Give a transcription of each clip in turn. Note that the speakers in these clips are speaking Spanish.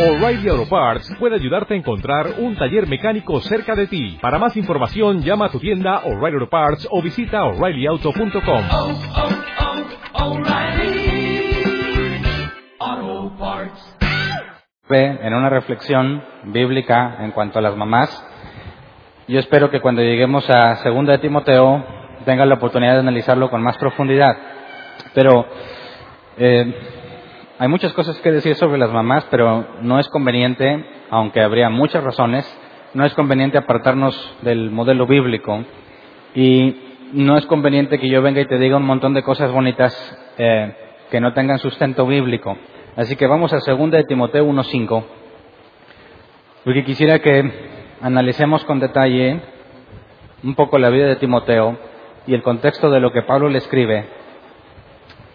O'Reilly Auto Parts puede ayudarte a encontrar un taller mecánico cerca de ti. Para más información, llama a tu tienda O'Reilly Auto Parts o visita oreillyauto.com. oh, oh. Ve en una reflexión bíblica en cuanto a las mamás. Yo espero que cuando lleguemos a segunda de Timoteo tengan la oportunidad de analizarlo con más profundidad. Pero eh, hay muchas cosas que decir sobre las mamás, pero no es conveniente, aunque habría muchas razones, no es conveniente apartarnos del modelo bíblico y no es conveniente que yo venga y te diga un montón de cosas bonitas eh, que no tengan sustento bíblico. Así que vamos a 2 de Timoteo 1.5, porque quisiera que analicemos con detalle un poco la vida de Timoteo y el contexto de lo que Pablo le escribe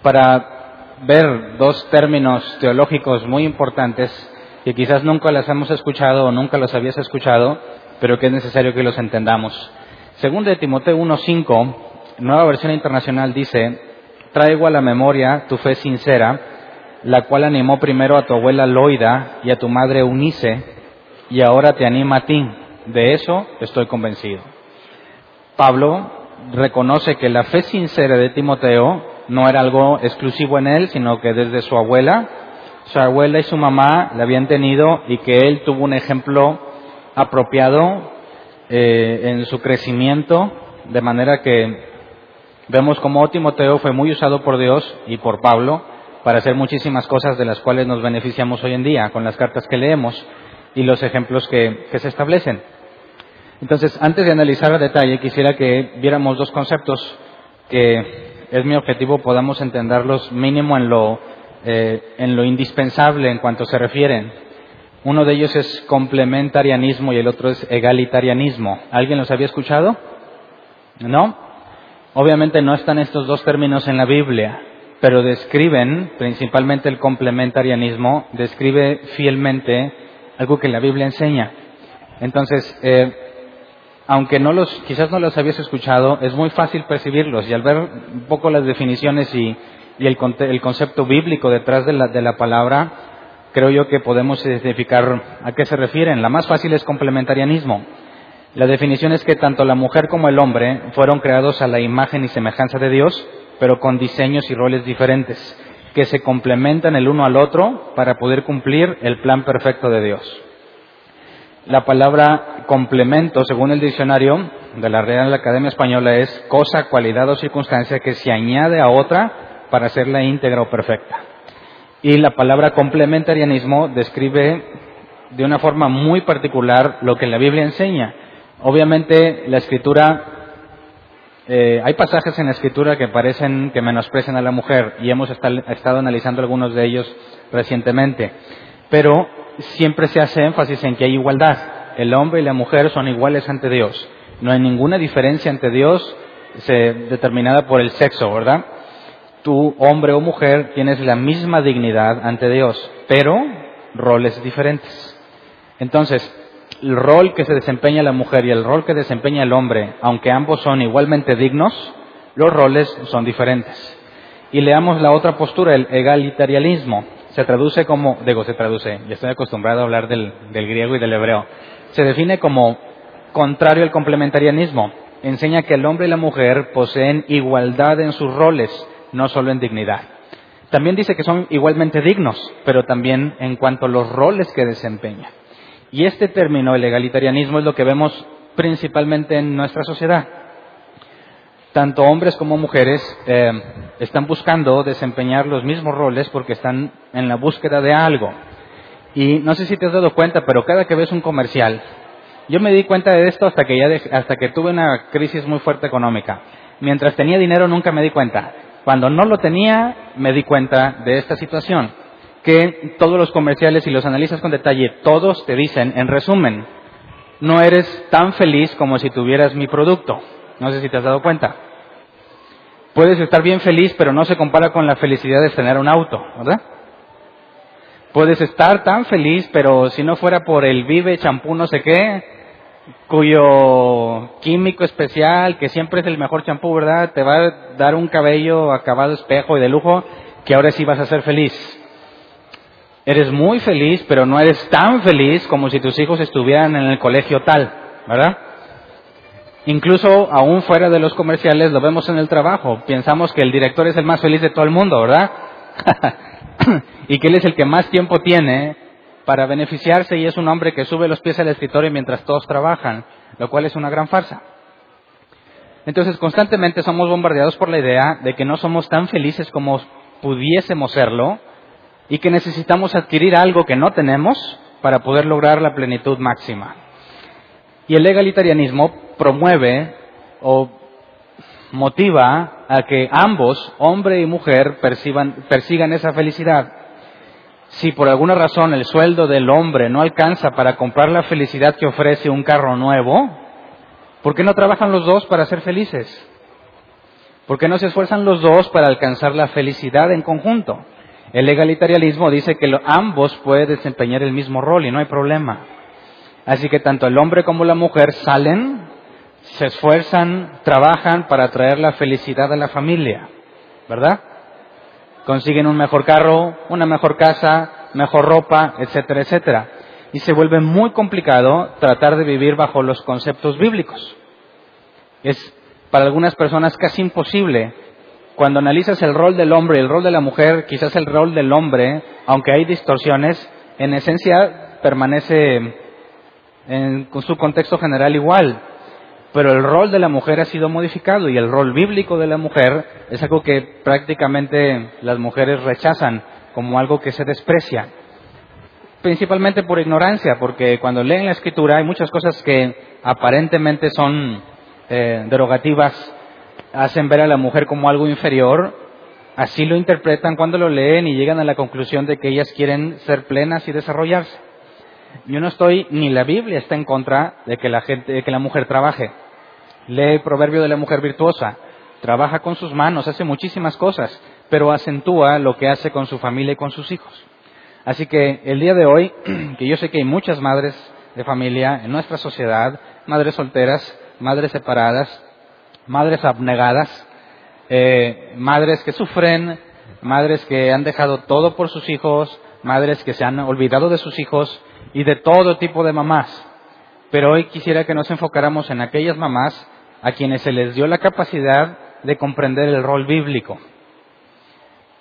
para ver dos términos teológicos muy importantes que quizás nunca las hemos escuchado o nunca los habías escuchado, pero que es necesario que los entendamos. Según de Timoteo 1.5, nueva versión internacional dice, traigo a la memoria tu fe sincera, la cual animó primero a tu abuela Loida y a tu madre Unice, y ahora te anima a ti. De eso estoy convencido. Pablo reconoce que la fe sincera de Timoteo no era algo exclusivo en él, sino que desde su abuela, su abuela y su mamá la habían tenido y que él tuvo un ejemplo apropiado eh, en su crecimiento, de manera que vemos como Timoteo fue muy usado por Dios y por Pablo para hacer muchísimas cosas de las cuales nos beneficiamos hoy en día con las cartas que leemos y los ejemplos que, que se establecen. Entonces, antes de analizar a detalle, quisiera que viéramos dos conceptos que es mi objetivo podamos entenderlos mínimo en lo, eh, en lo indispensable en cuanto se refieren. Uno de ellos es complementarianismo y el otro es egalitarianismo. ¿Alguien los había escuchado? ¿No? Obviamente no están estos dos términos en la Biblia, pero describen, principalmente el complementarianismo, describe fielmente algo que la Biblia enseña. Entonces, eh, aunque no los, quizás no los habías escuchado, es muy fácil percibirlos y al ver un poco las definiciones y, el, el, concepto bíblico detrás de la, de la palabra, creo yo que podemos identificar a qué se refieren. La más fácil es complementarianismo. La definición es que tanto la mujer como el hombre fueron creados a la imagen y semejanza de Dios, pero con diseños y roles diferentes, que se complementan el uno al otro para poder cumplir el plan perfecto de Dios. La palabra complemento, según el diccionario de la Real Academia Española, es cosa, cualidad o circunstancia que se añade a otra para hacerla íntegra o perfecta. Y la palabra complementarianismo describe de una forma muy particular lo que la Biblia enseña. Obviamente la escritura, eh, hay pasajes en la escritura que parecen que menosprecian a la mujer y hemos estado analizando algunos de ellos recientemente. Pero siempre se hace énfasis en que hay igualdad. El hombre y la mujer son iguales ante Dios. No hay ninguna diferencia ante Dios determinada por el sexo, ¿verdad? Tú, hombre o mujer, tienes la misma dignidad ante Dios, pero roles diferentes. Entonces, el rol que se desempeña la mujer y el rol que desempeña el hombre, aunque ambos son igualmente dignos, los roles son diferentes. Y leamos la otra postura, el egalitarianismo se traduce como, digo, se traduce, ya estoy acostumbrado a hablar del, del griego y del hebreo, se define como contrario al complementarianismo. Enseña que el hombre y la mujer poseen igualdad en sus roles, no solo en dignidad. También dice que son igualmente dignos, pero también en cuanto a los roles que desempeñan. Y este término, el egalitarianismo, es lo que vemos principalmente en nuestra sociedad tanto hombres como mujeres eh, están buscando desempeñar los mismos roles porque están en la búsqueda de algo. Y no sé si te has dado cuenta, pero cada que ves un comercial, yo me di cuenta de esto hasta que ya hasta que tuve una crisis muy fuerte económica. Mientras tenía dinero nunca me di cuenta. Cuando no lo tenía me di cuenta de esta situación, que todos los comerciales y los analizas con detalle, todos te dicen, en resumen, no eres tan feliz como si tuvieras mi producto. No sé si te has dado cuenta. Puedes estar bien feliz, pero no se compara con la felicidad de tener un auto, ¿verdad? Puedes estar tan feliz, pero si no fuera por el Vive champú no sé qué, cuyo químico especial, que siempre es el mejor champú, ¿verdad? Te va a dar un cabello acabado espejo y de lujo, que ahora sí vas a ser feliz. Eres muy feliz, pero no eres tan feliz como si tus hijos estuvieran en el colegio tal, ¿verdad? Incluso aún fuera de los comerciales lo vemos en el trabajo. Pensamos que el director es el más feliz de todo el mundo, ¿verdad? y que él es el que más tiempo tiene para beneficiarse y es un hombre que sube los pies al escritorio mientras todos trabajan, lo cual es una gran farsa. Entonces constantemente somos bombardeados por la idea de que no somos tan felices como pudiésemos serlo y que necesitamos adquirir algo que no tenemos para poder lograr la plenitud máxima. Y el legalitarianismo promueve o motiva a que ambos, hombre y mujer, persigan esa felicidad. Si por alguna razón el sueldo del hombre no alcanza para comprar la felicidad que ofrece un carro nuevo, ¿por qué no trabajan los dos para ser felices? ¿Por qué no se esfuerzan los dos para alcanzar la felicidad en conjunto? El legalitarianismo dice que ambos pueden desempeñar el mismo rol y no hay problema. Así que tanto el hombre como la mujer salen, se esfuerzan, trabajan para traer la felicidad a la familia, ¿verdad? Consiguen un mejor carro, una mejor casa, mejor ropa, etcétera, etcétera. Y se vuelve muy complicado tratar de vivir bajo los conceptos bíblicos. Es para algunas personas casi imposible. Cuando analizas el rol del hombre y el rol de la mujer, quizás el rol del hombre, aunque hay distorsiones, en esencia permanece en su contexto general igual. Pero el rol de la mujer ha sido modificado y el rol bíblico de la mujer es algo que prácticamente las mujeres rechazan como algo que se desprecia. Principalmente por ignorancia, porque cuando leen la escritura hay muchas cosas que aparentemente son eh, derogativas, hacen ver a la mujer como algo inferior, así lo interpretan cuando lo leen y llegan a la conclusión de que ellas quieren ser plenas y desarrollarse. Yo no estoy, ni la Biblia está en contra de que la, gente, de que la mujer trabaje. Lee el proverbio de la mujer virtuosa. Trabaja con sus manos, hace muchísimas cosas, pero acentúa lo que hace con su familia y con sus hijos. Así que el día de hoy, que yo sé que hay muchas madres de familia en nuestra sociedad, madres solteras, madres separadas, madres abnegadas, eh, madres que sufren, madres que han dejado todo por sus hijos, madres que se han olvidado de sus hijos y de todo tipo de mamás. Pero hoy quisiera que nos enfocáramos en aquellas mamás a quienes se les dio la capacidad de comprender el rol bíblico.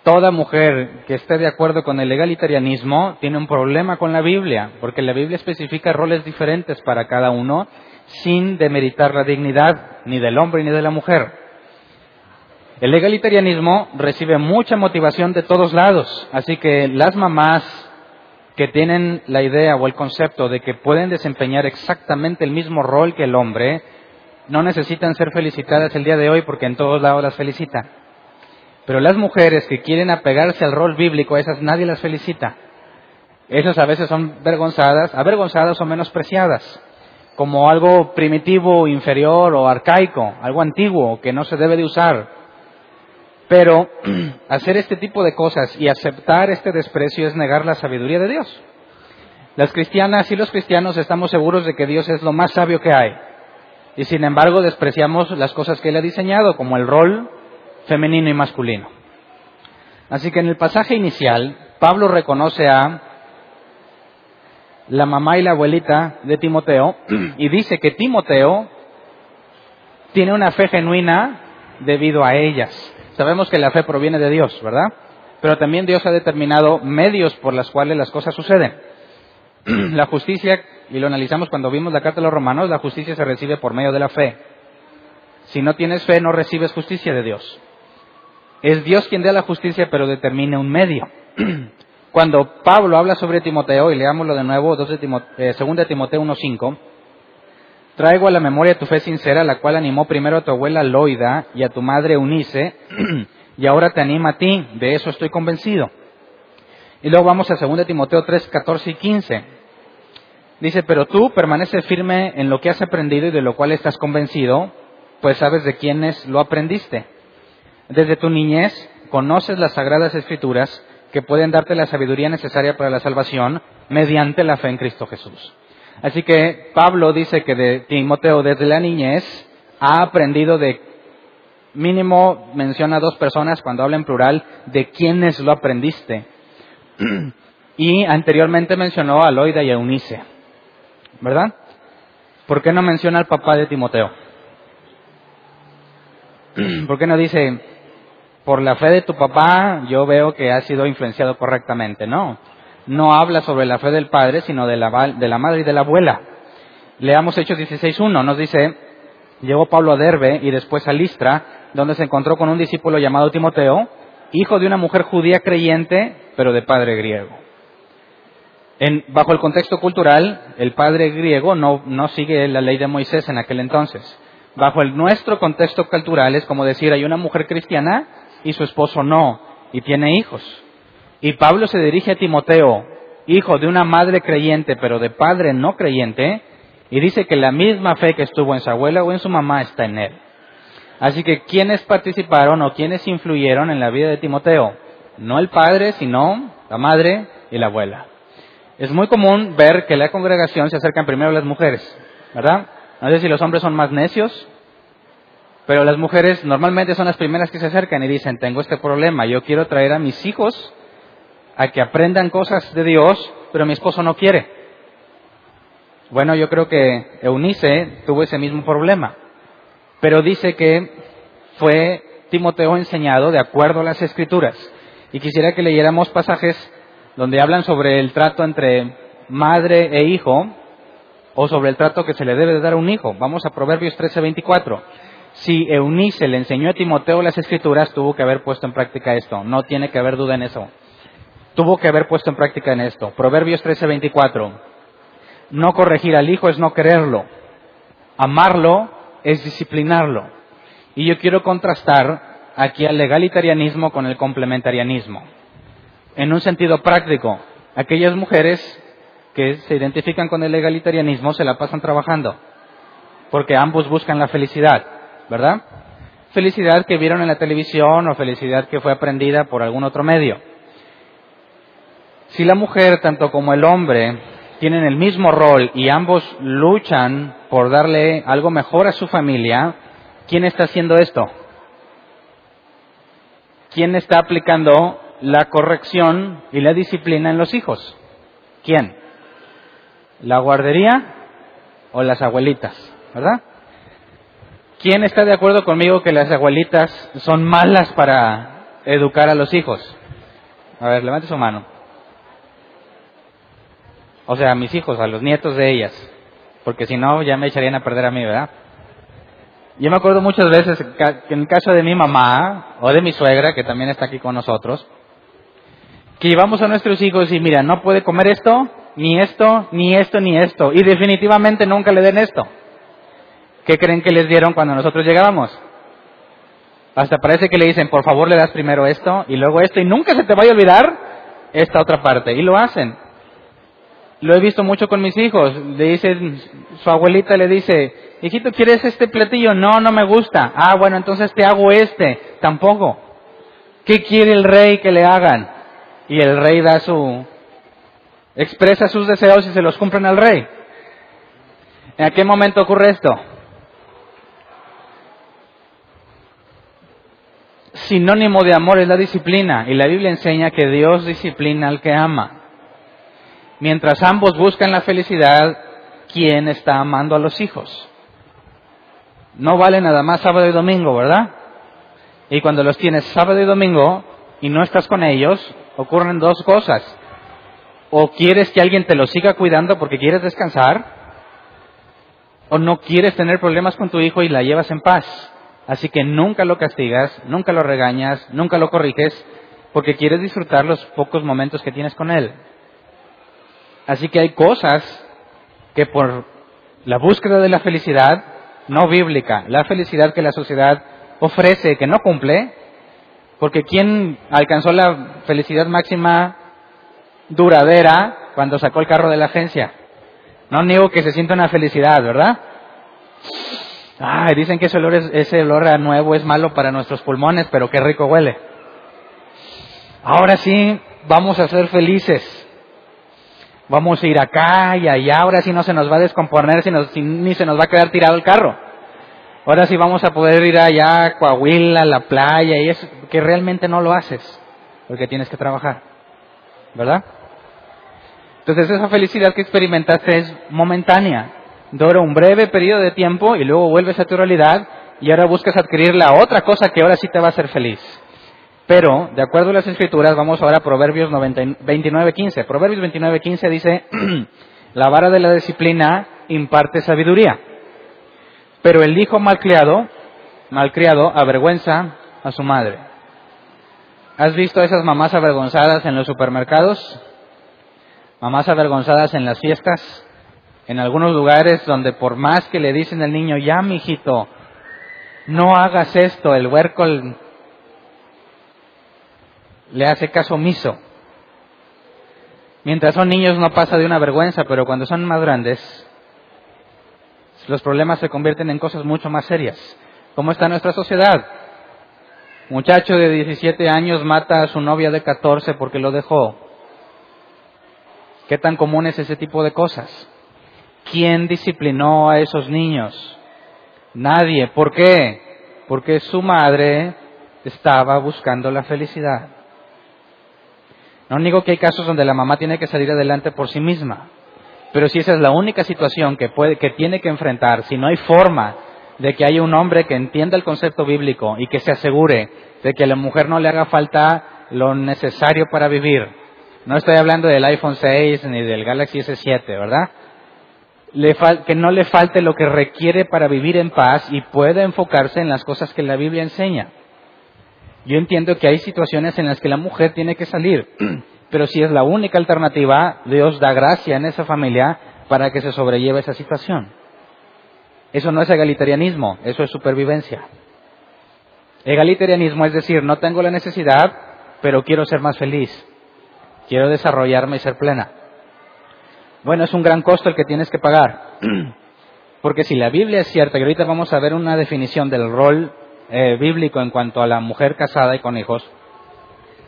Toda mujer que esté de acuerdo con el legalitarianismo tiene un problema con la Biblia, porque la Biblia especifica roles diferentes para cada uno sin demeritar la dignidad ni del hombre ni de la mujer. El legalitarianismo recibe mucha motivación de todos lados, así que las mamás que tienen la idea o el concepto de que pueden desempeñar exactamente el mismo rol que el hombre, no necesitan ser felicitadas el día de hoy porque en todos lados las felicitan. Pero las mujeres que quieren apegarse al rol bíblico, esas nadie las felicita. Esas a veces son avergonzadas, avergonzadas o menospreciadas, como algo primitivo, inferior o arcaico, algo antiguo que no se debe de usar. Pero hacer este tipo de cosas y aceptar este desprecio es negar la sabiduría de Dios. Las cristianas y los cristianos estamos seguros de que Dios es lo más sabio que hay. Y sin embargo despreciamos las cosas que Él ha diseñado, como el rol femenino y masculino. Así que en el pasaje inicial, Pablo reconoce a la mamá y la abuelita de Timoteo y dice que Timoteo tiene una fe genuina debido a ellas. Sabemos que la fe proviene de Dios, ¿verdad? Pero también Dios ha determinado medios por los cuales las cosas suceden. la justicia, y lo analizamos cuando vimos la carta de los romanos, la justicia se recibe por medio de la fe. Si no tienes fe, no recibes justicia de Dios. Es Dios quien da la justicia, pero determina un medio. Cuando Pablo habla sobre Timoteo, y leámoslo de nuevo, 2 de Timoteo, eh, 2 Timoteo 1.5, Traigo a la memoria tu fe sincera, la cual animó primero a tu abuela Loida y a tu madre Unice, y ahora te anima a ti, de eso estoy convencido. Y luego vamos a 2 Timoteo 3, 14 y 15. Dice, pero tú permanece firme en lo que has aprendido y de lo cual estás convencido, pues sabes de quiénes lo aprendiste. Desde tu niñez conoces las sagradas escrituras que pueden darte la sabiduría necesaria para la salvación mediante la fe en Cristo Jesús. Así que Pablo dice que de Timoteo desde la niñez ha aprendido de mínimo menciona a dos personas cuando habla en plural de quiénes lo aprendiste. Y anteriormente mencionó a Loida y a Eunice, ¿verdad? ¿Por qué no menciona al papá de Timoteo? ¿Por qué no dice, por la fe de tu papá yo veo que ha sido influenciado correctamente? No, no habla sobre la fe del padre, sino de la, de la madre y de la abuela. Leamos Hechos 16.1, nos dice, llegó Pablo a Derbe y después a Listra, donde se encontró con un discípulo llamado Timoteo, hijo de una mujer judía creyente, pero de padre griego. En, bajo el contexto cultural, el padre griego no, sigue la ley de Moisés en aquel entonces. Bajo nuestro contexto cultural es como decir, hay una mujer cristiana y su esposo no, y tiene hijos. Y Pablo se dirige a Timoteo, hijo de una madre creyente, pero de padre no creyente, y dice que la misma fe que estuvo en su abuela o en su mamá está en él. Así que, ¿quiénes participaron o quiénes influyeron en la vida de Timoteo? No el padre, sino la madre y la abuela. Es muy común ver que la congregación se acercan primero a las mujeres, ¿verdad? No sé si los hombres son más necios, pero las mujeres normalmente son las primeras que se acercan y dicen, tengo este problema, yo quiero traer a mis hijos a que aprendan cosas de Dios, pero mi esposo no quiere. Bueno, yo creo que Eunice tuvo ese mismo problema, pero dice que fue Timoteo enseñado de acuerdo a las escrituras. Y quisiera que leyéramos pasajes donde hablan sobre el trato entre madre e hijo, o sobre el trato que se le debe de dar a un hijo. Vamos a Proverbios 13:24. Si Eunice le enseñó a Timoteo las escrituras, tuvo que haber puesto en práctica esto. No tiene que haber duda en eso. Tuvo que haber puesto en práctica en esto. Proverbios 13:24. No corregir al hijo es no quererlo. Amarlo es disciplinarlo. Y yo quiero contrastar aquí al legalitarianismo con el complementarianismo. En un sentido práctico, aquellas mujeres que se identifican con el legalitarianismo se la pasan trabajando, porque ambos buscan la felicidad, ¿verdad? Felicidad que vieron en la televisión o felicidad que fue aprendida por algún otro medio. Si la mujer, tanto como el hombre, tienen el mismo rol y ambos luchan por darle algo mejor a su familia, ¿quién está haciendo esto? ¿Quién está aplicando la corrección y la disciplina en los hijos? ¿Quién? ¿La guardería o las abuelitas? ¿Verdad? ¿Quién está de acuerdo conmigo que las abuelitas son malas para educar a los hijos? A ver, levante su mano. O sea, a mis hijos, a los nietos de ellas. Porque si no, ya me echarían a perder a mí, ¿verdad? Yo me acuerdo muchas veces que en el caso de mi mamá o de mi suegra, que también está aquí con nosotros, que llevamos a nuestros hijos y mira, no puede comer esto, ni esto, ni esto, ni esto. Y definitivamente nunca le den esto. ¿Qué creen que les dieron cuando nosotros llegábamos? Hasta parece que le dicen, por favor le das primero esto y luego esto y nunca se te vaya a olvidar esta otra parte. Y lo hacen. Lo he visto mucho con mis hijos. Le dicen, su abuelita le dice, hijito, ¿quieres este platillo? No, no me gusta. Ah, bueno, entonces te hago este. Tampoco. ¿Qué quiere el rey que le hagan? Y el rey da su, expresa sus deseos y se los cumplen al rey. ¿En qué momento ocurre esto? Sinónimo de amor es la disciplina y la Biblia enseña que Dios disciplina al que ama. Mientras ambos buscan la felicidad, ¿quién está amando a los hijos? No vale nada más sábado y domingo, ¿verdad? Y cuando los tienes sábado y domingo y no estás con ellos, ocurren dos cosas. O quieres que alguien te lo siga cuidando porque quieres descansar, o no quieres tener problemas con tu hijo y la llevas en paz. Así que nunca lo castigas, nunca lo regañas, nunca lo corriges, porque quieres disfrutar los pocos momentos que tienes con él. Así que hay cosas que por la búsqueda de la felicidad no bíblica, la felicidad que la sociedad ofrece que no cumple, porque ¿quién alcanzó la felicidad máxima duradera cuando sacó el carro de la agencia? No niego que se sienta una felicidad, ¿verdad? Ay, dicen que ese olor, es, ese olor a nuevo es malo para nuestros pulmones, pero qué rico huele. Ahora sí, vamos a ser felices vamos a ir acá y allá, ahora sí no se nos va a descomponer, ni se nos va a quedar tirado el carro. Ahora sí vamos a poder ir allá a Coahuila, a la playa, y es que realmente no lo haces, porque tienes que trabajar, ¿verdad? Entonces esa felicidad que experimentaste es momentánea, dura un breve periodo de tiempo y luego vuelves a tu realidad y ahora buscas adquirir la otra cosa que ahora sí te va a hacer feliz. Pero, de acuerdo a las escrituras, vamos ahora a Proverbios 29.15. Proverbios 29.15 dice, la vara de la disciplina imparte sabiduría, pero el hijo malcriado, malcriado avergüenza a su madre. ¿Has visto a esas mamás avergonzadas en los supermercados? Mamás avergonzadas en las fiestas, en algunos lugares donde por más que le dicen al niño, ya mijito, no hagas esto, el huerco le hace caso omiso. Mientras son niños no pasa de una vergüenza, pero cuando son más grandes, los problemas se convierten en cosas mucho más serias. ¿Cómo está nuestra sociedad? Muchacho de 17 años mata a su novia de 14 porque lo dejó. ¿Qué tan común es ese tipo de cosas? ¿Quién disciplinó a esos niños? Nadie. ¿Por qué? Porque su madre estaba buscando la felicidad. No digo que hay casos donde la mamá tiene que salir adelante por sí misma, pero si esa es la única situación que, puede, que tiene que enfrentar, si no hay forma de que haya un hombre que entienda el concepto bíblico y que se asegure de que a la mujer no le haga falta lo necesario para vivir. No estoy hablando del iPhone 6 ni del Galaxy S7, ¿verdad? que no le falte lo que requiere para vivir en paz y pueda enfocarse en las cosas que la Biblia enseña. Yo entiendo que hay situaciones en las que la mujer tiene que salir, pero si es la única alternativa, Dios da gracia en esa familia para que se sobrelleve esa situación. Eso no es egalitarianismo, eso es supervivencia. Egalitarianismo es decir, no tengo la necesidad, pero quiero ser más feliz, quiero desarrollarme y ser plena. Bueno, es un gran costo el que tienes que pagar. Porque si la Biblia es cierta, y ahorita vamos a ver una definición del rol eh, bíblico en cuanto a la mujer casada y con hijos,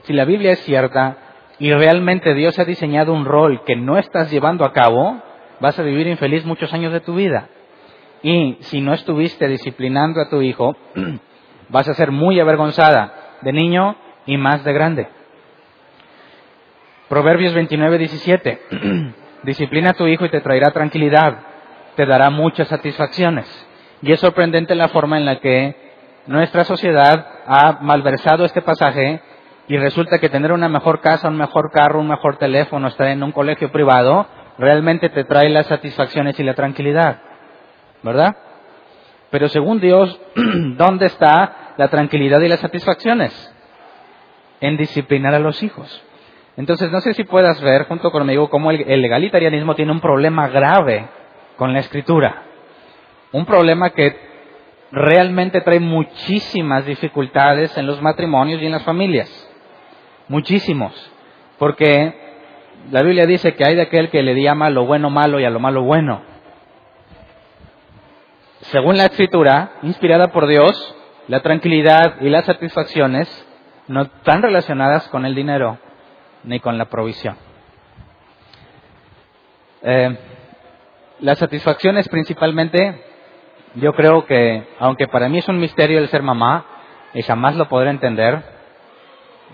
si la Biblia es cierta y realmente Dios ha diseñado un rol que no estás llevando a cabo, vas a vivir infeliz muchos años de tu vida. Y si no estuviste disciplinando a tu hijo, vas a ser muy avergonzada de niño y más de grande. Proverbios 29, 17. Disciplina a tu hijo y te traerá tranquilidad, te dará muchas satisfacciones. Y es sorprendente la forma en la que nuestra sociedad ha malversado este pasaje y resulta que tener una mejor casa, un mejor carro, un mejor teléfono, estar en un colegio privado, realmente te trae las satisfacciones y la tranquilidad. ¿Verdad? Pero según Dios, ¿dónde está la tranquilidad y las satisfacciones? En disciplinar a los hijos. Entonces, no sé si puedas ver junto conmigo cómo el, el egalitarianismo tiene un problema grave con la escritura. Un problema que realmente trae muchísimas dificultades en los matrimonios y en las familias. Muchísimos. Porque la Biblia dice que hay de aquel que le llama a lo bueno malo y a lo malo bueno. Según la escritura, inspirada por Dios, la tranquilidad y las satisfacciones no están relacionadas con el dinero ni con la provisión. Eh, las satisfacciones principalmente, yo creo que, aunque para mí es un misterio el ser mamá, y jamás lo podré entender,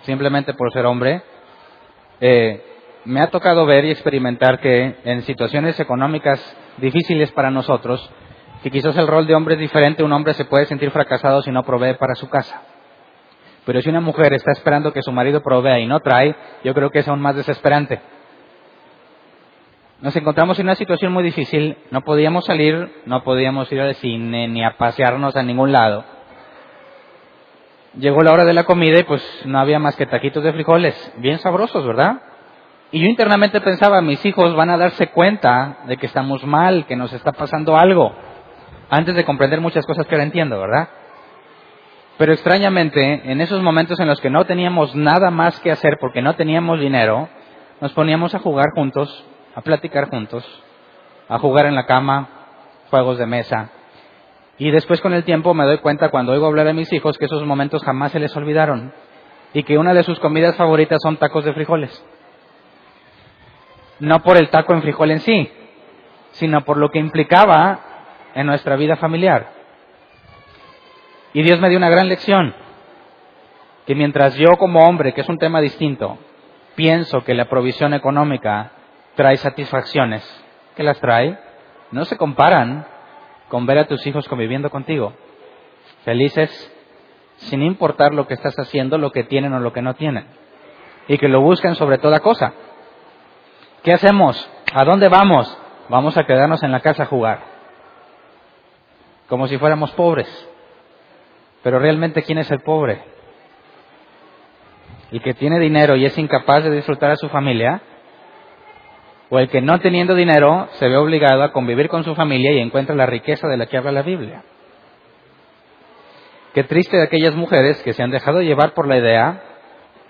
simplemente por ser hombre, eh, me ha tocado ver y experimentar que en situaciones económicas difíciles para nosotros, que quizás el rol de hombre es diferente, un hombre se puede sentir fracasado si no provee para su casa. Pero si una mujer está esperando que su marido provea y no trae, yo creo que es aún más desesperante. Nos encontramos en una situación muy difícil, no podíamos salir, no podíamos ir al cine ni a pasearnos a ningún lado. Llegó la hora de la comida y pues no había más que taquitos de frijoles, bien sabrosos, ¿verdad? Y yo internamente pensaba, mis hijos van a darse cuenta de que estamos mal, que nos está pasando algo, antes de comprender muchas cosas que ahora entiendo, ¿verdad? Pero extrañamente, en esos momentos en los que no teníamos nada más que hacer porque no teníamos dinero, nos poníamos a jugar juntos, a platicar juntos, a jugar en la cama, juegos de mesa. Y después con el tiempo me doy cuenta cuando oigo hablar de mis hijos que esos momentos jamás se les olvidaron y que una de sus comidas favoritas son tacos de frijoles. No por el taco en frijol en sí, sino por lo que implicaba en nuestra vida familiar. Y Dios me dio una gran lección, que mientras yo como hombre, que es un tema distinto, pienso que la provisión económica trae satisfacciones, que las trae, no se comparan con ver a tus hijos conviviendo contigo, felices, sin importar lo que estás haciendo, lo que tienen o lo que no tienen, y que lo busquen sobre toda cosa. ¿Qué hacemos? ¿A dónde vamos? Vamos a quedarnos en la casa a jugar, como si fuéramos pobres. Pero realmente, ¿quién es el pobre? El que tiene dinero y es incapaz de disfrutar a su familia, o el que no teniendo dinero se ve obligado a convivir con su familia y encuentra la riqueza de la que habla la Biblia. Qué triste de aquellas mujeres que se han dejado llevar por la idea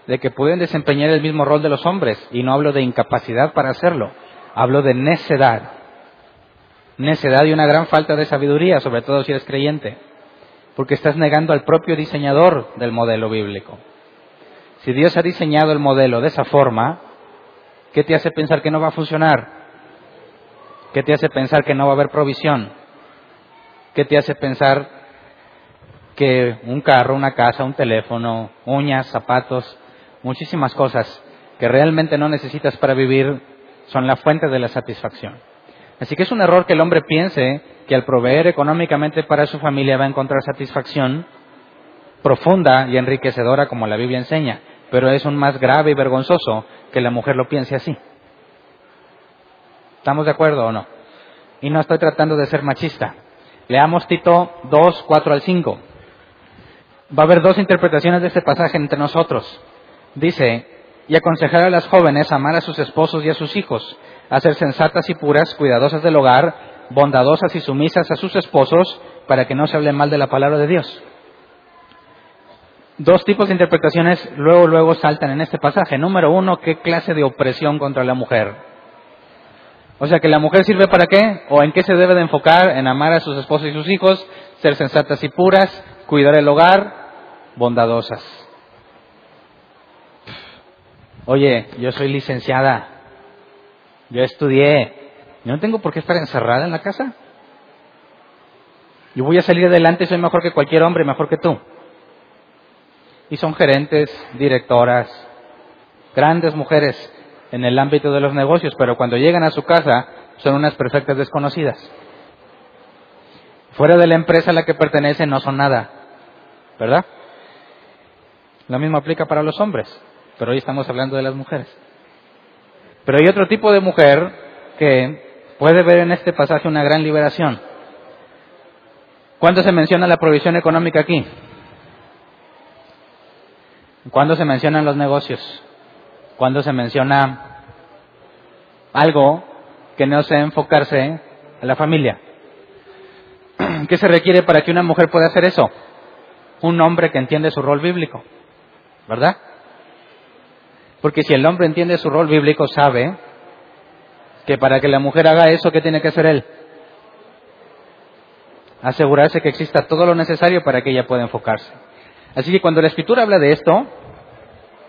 de que pueden desempeñar el mismo rol de los hombres, y no hablo de incapacidad para hacerlo, hablo de necedad. Necedad y una gran falta de sabiduría, sobre todo si eres creyente, porque estás negando al propio diseñador del modelo bíblico. Si Dios ha diseñado el modelo de esa forma, ¿qué te hace pensar que no va a funcionar? ¿Qué te hace pensar que no va a haber provisión? ¿Qué te hace pensar que un carro, una casa, un teléfono, uñas, zapatos, muchísimas cosas que realmente no necesitas para vivir son la fuente de la satisfacción? Así que es un error que el hombre piense que al proveer económicamente para su familia va a encontrar satisfacción profunda y enriquecedora como la Biblia enseña pero es un más grave y vergonzoso que la mujer lo piense así. ¿Estamos de acuerdo o no? Y no estoy tratando de ser machista. Leamos Tito 2, 4 al 5. Va a haber dos interpretaciones de este pasaje entre nosotros. Dice, y aconsejar a las jóvenes amar a sus esposos y a sus hijos, a ser sensatas y puras, cuidadosas del hogar, bondadosas y sumisas a sus esposos, para que no se hable mal de la palabra de Dios dos tipos de interpretaciones luego, luego saltan en este pasaje. Número uno, ¿qué clase de opresión contra la mujer? O sea, que la mujer sirve para qué? ¿O en qué se debe de enfocar? En amar a sus esposos y sus hijos, ser sensatas y puras, cuidar el hogar, bondadosas. Oye, yo soy licenciada, yo estudié, yo no tengo por qué estar encerrada en la casa. Yo voy a salir adelante, soy mejor que cualquier hombre, mejor que tú y son gerentes, directoras, grandes mujeres en el ámbito de los negocios, pero cuando llegan a su casa son unas perfectas desconocidas. Fuera de la empresa a la que pertenecen no son nada, ¿verdad? Lo mismo aplica para los hombres, pero hoy estamos hablando de las mujeres. Pero hay otro tipo de mujer que puede ver en este pasaje una gran liberación. ¿Cuándo se menciona la provisión económica aquí? ¿Cuándo se mencionan los negocios? ¿Cuándo se menciona algo que no sea enfocarse en la familia? ¿Qué se requiere para que una mujer pueda hacer eso? Un hombre que entiende su rol bíblico, ¿verdad? Porque si el hombre entiende su rol bíblico, sabe que para que la mujer haga eso, ¿qué tiene que hacer él? Asegurarse que exista todo lo necesario para que ella pueda enfocarse. Así que cuando la escritura habla de esto,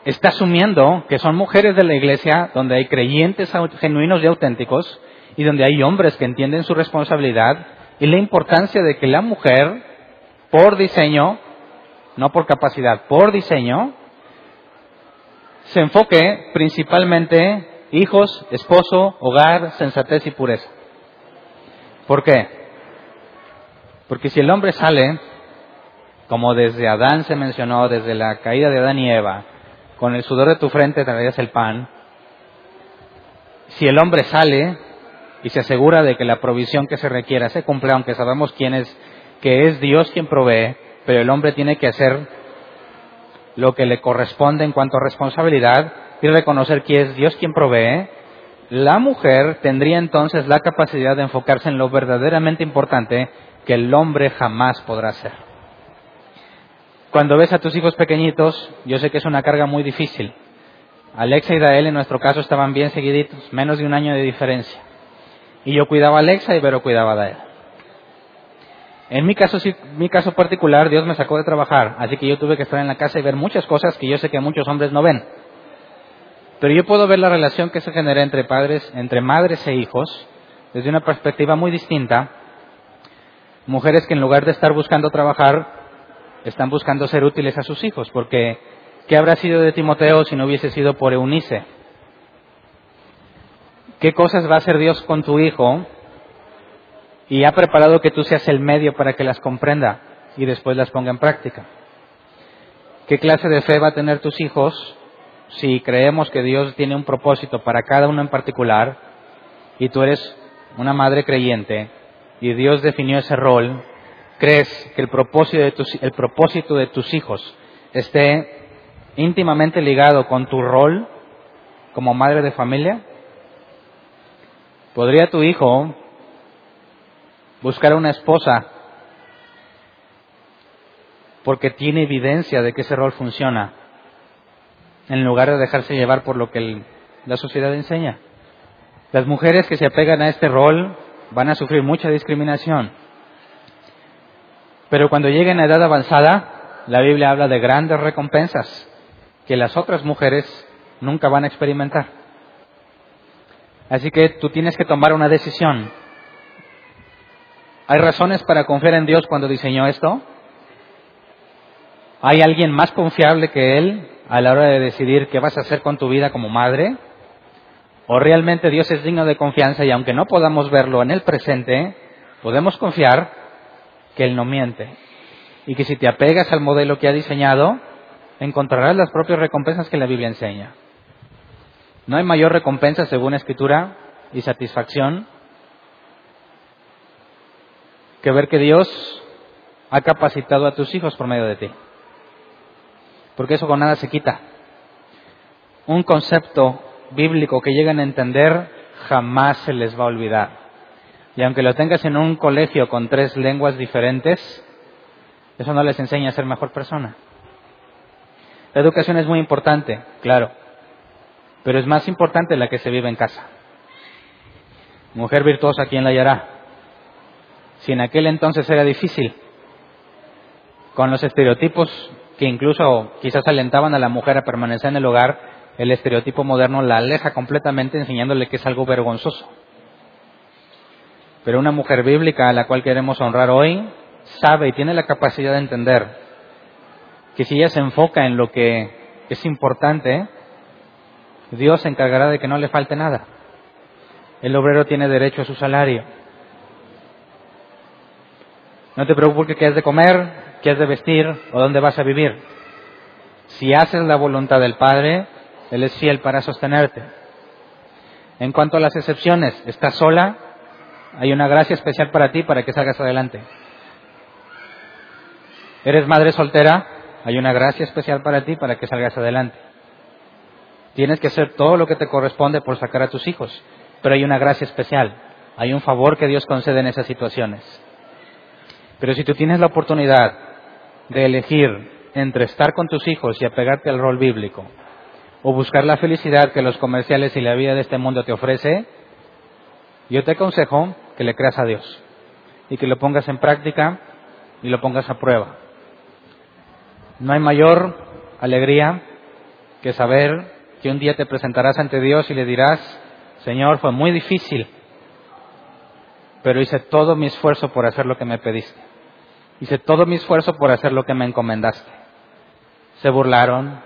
está asumiendo que son mujeres de la iglesia donde hay creyentes genuinos y auténticos y donde hay hombres que entienden su responsabilidad y la importancia de que la mujer, por diseño, no por capacidad, por diseño, se enfoque principalmente hijos, esposo, hogar, sensatez y pureza. ¿Por qué? Porque si el hombre sale como desde Adán se mencionó, desde la caída de Adán y Eva, con el sudor de tu frente traerás el pan. Si el hombre sale y se asegura de que la provisión que se requiera se cumple, aunque sabemos quién es, que es Dios quien provee, pero el hombre tiene que hacer lo que le corresponde en cuanto a responsabilidad y reconocer que es Dios quien provee, la mujer tendría entonces la capacidad de enfocarse en lo verdaderamente importante que el hombre jamás podrá hacer. Cuando ves a tus hijos pequeñitos, yo sé que es una carga muy difícil. Alexa y Dael en nuestro caso estaban bien seguiditos, menos de un año de diferencia. Y yo cuidaba a Alexa y Vero cuidaba a Dael. En mi caso, mi caso particular, Dios me sacó de trabajar, así que yo tuve que estar en la casa y ver muchas cosas que yo sé que muchos hombres no ven. Pero yo puedo ver la relación que se genera entre padres, entre madres e hijos, desde una perspectiva muy distinta. Mujeres que en lugar de estar buscando trabajar, están buscando ser útiles a sus hijos, porque ¿qué habrá sido de Timoteo si no hubiese sido por Eunice? qué cosas va a hacer Dios con tu hijo y ha preparado que tú seas el medio para que las comprenda y después las ponga en práctica. ¿Qué clase de fe va a tener tus hijos si creemos que Dios tiene un propósito para cada uno en particular y tú eres una madre creyente y Dios definió ese rol? ¿Crees que el propósito de tus, el propósito de tus hijos esté íntimamente ligado con tu rol como madre de familia? ¿Podría tu hijo buscar una esposa porque tiene evidencia de que ese rol funciona, en lugar de dejarse llevar por lo que la sociedad enseña. Las mujeres que se apegan a este rol van a sufrir mucha discriminación. Pero cuando lleguen a edad avanzada, la Biblia habla de grandes recompensas que las otras mujeres nunca van a experimentar. Así que tú tienes que tomar una decisión. ¿Hay razones para confiar en Dios cuando diseñó esto? ¿Hay alguien más confiable que Él a la hora de decidir qué vas a hacer con tu vida como madre? ¿O realmente Dios es digno de confianza y aunque no podamos verlo en el presente, podemos confiar que Él no miente? Y que si te apegas al modelo que ha diseñado, encontrarás las propias recompensas que la Biblia enseña. No hay mayor recompensa según Escritura y satisfacción que ver que Dios ha capacitado a tus hijos por medio de ti. Porque eso con nada se quita. Un concepto bíblico que lleguen a entender jamás se les va a olvidar. Y aunque lo tengas en un colegio con tres lenguas diferentes, eso no les enseña a ser mejor persona. La educación es muy importante, claro, pero es más importante la que se vive en casa. Mujer virtuosa, ¿quién la hallará? Si en aquel entonces era difícil, con los estereotipos que incluso quizás alentaban a la mujer a permanecer en el hogar, el estereotipo moderno la aleja completamente enseñándole que es algo vergonzoso. Pero una mujer bíblica a la cual queremos honrar hoy sabe y tiene la capacidad de entender que si ella se enfoca en lo que es importante, Dios se encargará de que no le falte nada. El obrero tiene derecho a su salario. No te preocupes qué has de comer, qué has de vestir o dónde vas a vivir. Si haces la voluntad del Padre, Él es fiel para sostenerte. En cuanto a las excepciones, estás sola, hay una gracia especial para ti para que salgas adelante. Eres madre soltera, hay una gracia especial para ti para que salgas adelante. Tienes que hacer todo lo que te corresponde por sacar a tus hijos, pero hay una gracia especial, hay un favor que Dios concede en esas situaciones. Pero si tú tienes la oportunidad de elegir entre estar con tus hijos y apegarte al rol bíblico, o buscar la felicidad que los comerciales y la vida de este mundo te ofrece, yo te aconsejo que le creas a Dios y que lo pongas en práctica y lo pongas a prueba. No hay mayor alegría que saber que un día te presentarás ante Dios y le dirás, Señor, fue muy difícil, pero hice todo mi esfuerzo por hacer lo que me pediste. Hice todo mi esfuerzo por hacer lo que me encomendaste. Se burlaron,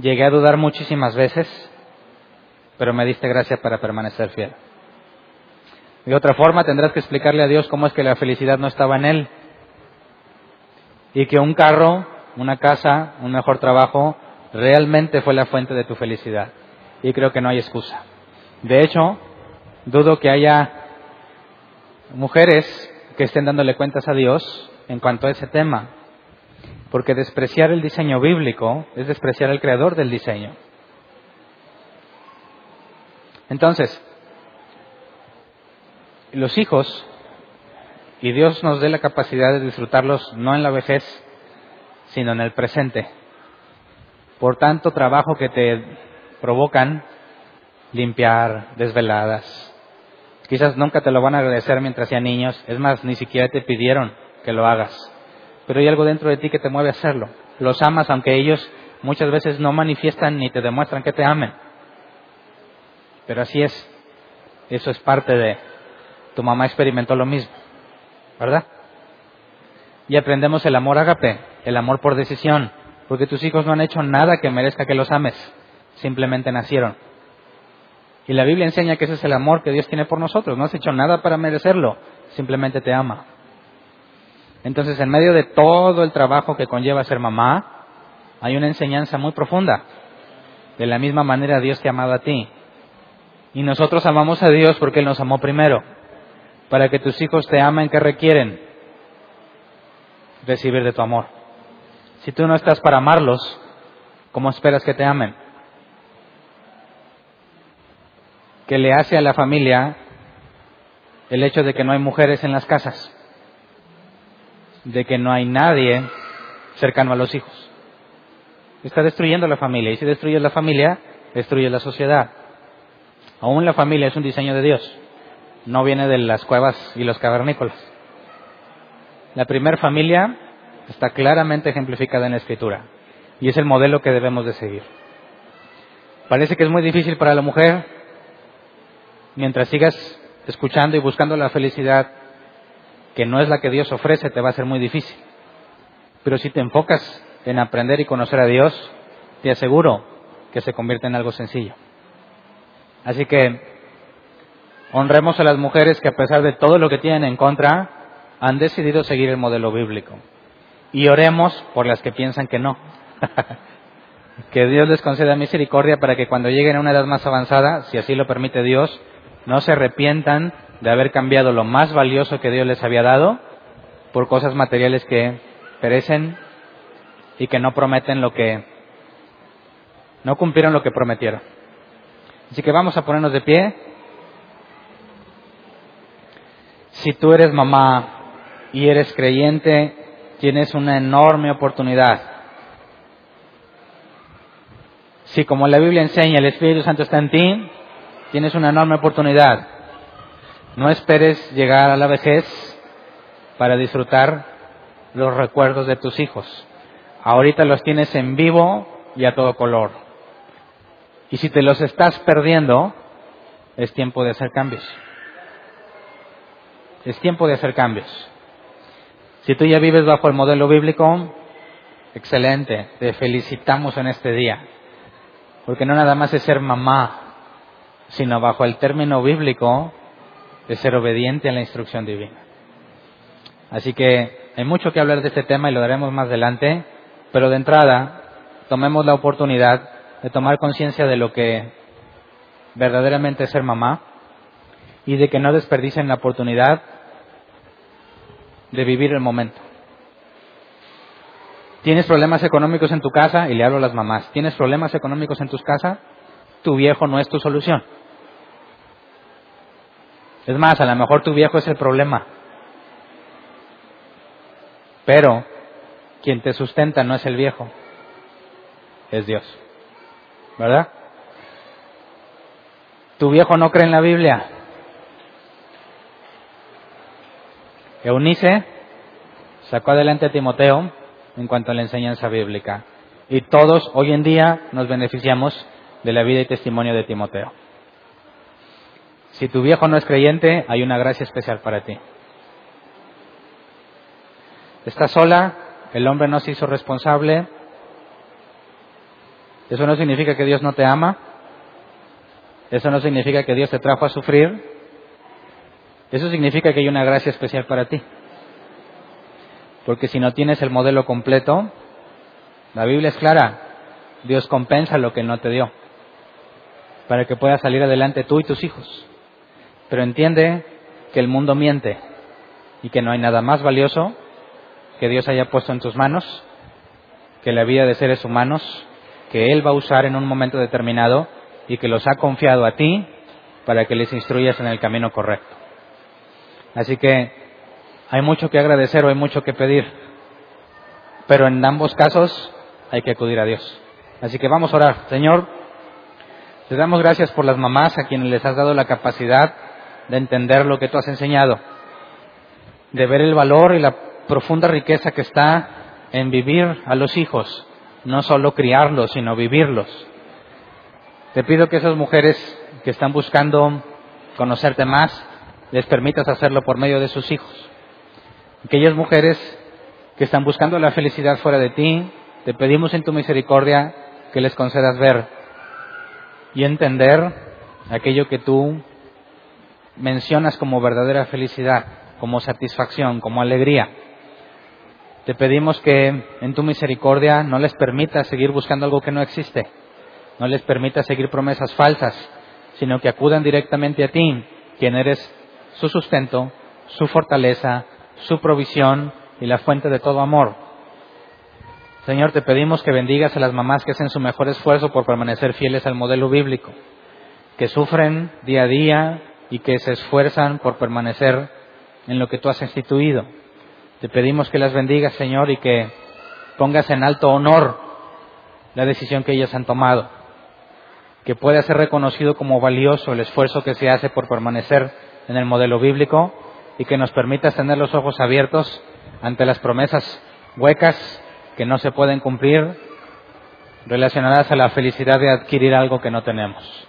llegué a dudar muchísimas veces, pero me diste gracia para permanecer fiel. De otra forma, tendrás que explicarle a Dios cómo es que la felicidad no estaba en Él y que un carro, una casa, un mejor trabajo realmente fue la fuente de tu felicidad. Y creo que no hay excusa. De hecho, dudo que haya mujeres que estén dándole cuentas a Dios en cuanto a ese tema. Porque despreciar el diseño bíblico es despreciar al creador del diseño. Entonces, los hijos, y Dios nos dé la capacidad de disfrutarlos no en la vejez, sino en el presente. Por tanto trabajo que te provocan limpiar, desveladas. Quizás nunca te lo van a agradecer mientras sean niños, es más, ni siquiera te pidieron que lo hagas. Pero hay algo dentro de ti que te mueve a hacerlo. Los amas aunque ellos muchas veces no manifiestan ni te demuestran que te amen. Pero así es. Eso es parte de... Tu mamá experimentó lo mismo, ¿verdad? Y aprendemos el amor ágape, el amor por decisión, porque tus hijos no han hecho nada que merezca que los ames, simplemente nacieron. Y la Biblia enseña que ese es el amor que Dios tiene por nosotros. No has hecho nada para merecerlo, simplemente te ama. Entonces, en medio de todo el trabajo que conlleva ser mamá, hay una enseñanza muy profunda. De la misma manera Dios te ha amado a ti. Y nosotros amamos a Dios porque Él nos amó primero. Para que tus hijos te amen, ¿qué requieren? Recibir de tu amor. Si tú no estás para amarlos, ¿cómo esperas que te amen? ¿Qué le hace a la familia el hecho de que no hay mujeres en las casas? De que no hay nadie cercano a los hijos. Está destruyendo la familia. Y si destruyes la familia, destruyes la sociedad. Aún la familia es un diseño de Dios. No viene de las cuevas y los cavernícolas. La primera familia está claramente ejemplificada en la escritura. Y es el modelo que debemos de seguir. Parece que es muy difícil para la mujer, mientras sigas escuchando y buscando la felicidad que no es la que Dios ofrece, te va a ser muy difícil. Pero si te enfocas en aprender y conocer a Dios, te aseguro que se convierte en algo sencillo. Así que honremos a las mujeres que a pesar de todo lo que tienen en contra, han decidido seguir el modelo bíblico. Y oremos por las que piensan que no. que Dios les conceda misericordia para que cuando lleguen a una edad más avanzada, si así lo permite Dios, no se arrepientan de haber cambiado lo más valioso que Dios les había dado por cosas materiales que perecen y que no prometen lo que no cumplieron lo que prometieron. Así que vamos a ponernos de pie. Si tú eres mamá y eres creyente, tienes una enorme oportunidad. Si como la Biblia enseña el Espíritu Santo está en ti, tienes una enorme oportunidad. No esperes llegar a la vejez para disfrutar los recuerdos de tus hijos. Ahorita los tienes en vivo y a todo color. Y si te los estás perdiendo, es tiempo de hacer cambios. Es tiempo de hacer cambios. Si tú ya vives bajo el modelo bíblico, excelente, te felicitamos en este día. Porque no nada más es ser mamá, sino bajo el término bíblico de ser obediente a la instrucción divina. Así que hay mucho que hablar de este tema y lo daremos más adelante. Pero de entrada, tomemos la oportunidad de tomar conciencia de lo que verdaderamente es ser mamá y de que no desperdicien la oportunidad de vivir el momento. ¿Tienes problemas económicos en tu casa? Y le hablo a las mamás. ¿Tienes problemas económicos en tu casa? Tu viejo no es tu solución. Es más, a lo mejor tu viejo es el problema. Pero quien te sustenta no es el viejo, es Dios. ¿Verdad? Tu viejo no cree en la Biblia. Eunice sacó adelante a Timoteo en cuanto a la enseñanza bíblica. Y todos hoy en día nos beneficiamos de la vida y testimonio de Timoteo. Si tu viejo no es creyente, hay una gracia especial para ti. ¿Estás sola? el hombre no se hizo responsable. Eso no significa que Dios no te ama. Eso no significa que Dios te trajo a sufrir. Eso significa que hay una gracia especial para ti. Porque si no tienes el modelo completo, la Biblia es clara. Dios compensa lo que no te dio. Para que puedas salir adelante tú y tus hijos. Pero entiende que el mundo miente y que no hay nada más valioso que Dios haya puesto en tus manos, que la vida de seres humanos, que Él va a usar en un momento determinado y que los ha confiado a ti para que les instruyas en el camino correcto. Así que hay mucho que agradecer o hay mucho que pedir, pero en ambos casos hay que acudir a Dios. Así que vamos a orar. Señor, te damos gracias por las mamás a quienes les has dado la capacidad de entender lo que tú has enseñado, de ver el valor y la profunda riqueza que está en vivir a los hijos, no solo criarlos, sino vivirlos. Te pido que esas mujeres que están buscando conocerte más, les permitas hacerlo por medio de sus hijos. Aquellas mujeres que están buscando la felicidad fuera de ti, te pedimos en tu misericordia que les concedas ver y entender aquello que tú mencionas como verdadera felicidad, como satisfacción, como alegría. Te pedimos que en tu misericordia no les permitas seguir buscando algo que no existe, no les permitas seguir promesas falsas, sino que acudan directamente a ti, quien eres su sustento, su fortaleza, su provisión y la fuente de todo amor. Señor, te pedimos que bendigas a las mamás que hacen su mejor esfuerzo por permanecer fieles al modelo bíblico, que sufren día a día y que se esfuerzan por permanecer en lo que tú has instituido. Te pedimos que las bendigas, Señor, y que pongas en alto honor la decisión que ellas han tomado, que pueda ser reconocido como valioso el esfuerzo que se hace por permanecer en el modelo bíblico y que nos permitas tener los ojos abiertos ante las promesas huecas que no se pueden cumplir relacionadas a la felicidad de adquirir algo que no tenemos.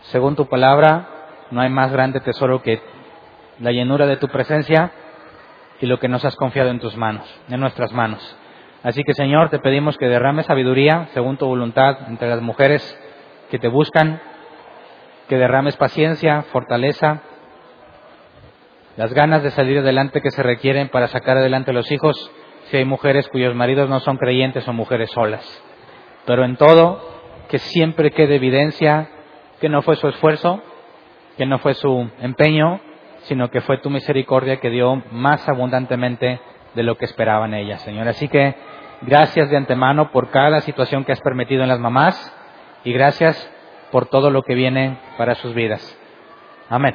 Según tu palabra, no hay más grande tesoro que la llenura de tu presencia y lo que nos has confiado en tus manos, en nuestras manos. Así que Señor, te pedimos que derrame sabiduría según tu voluntad entre las mujeres que te buscan, que derrames paciencia, fortaleza, las ganas de salir adelante que se requieren para sacar adelante a los hijos si hay mujeres cuyos maridos no son creyentes o mujeres solas. Pero en todo, que siempre quede evidencia que no fue su esfuerzo, que no fue su empeño, sino que fue tu misericordia que dio más abundantemente de lo que esperaban ellas, Señor. Así que gracias de antemano por cada situación que has permitido en las mamás y gracias por todo lo que viene para sus vidas. Amén.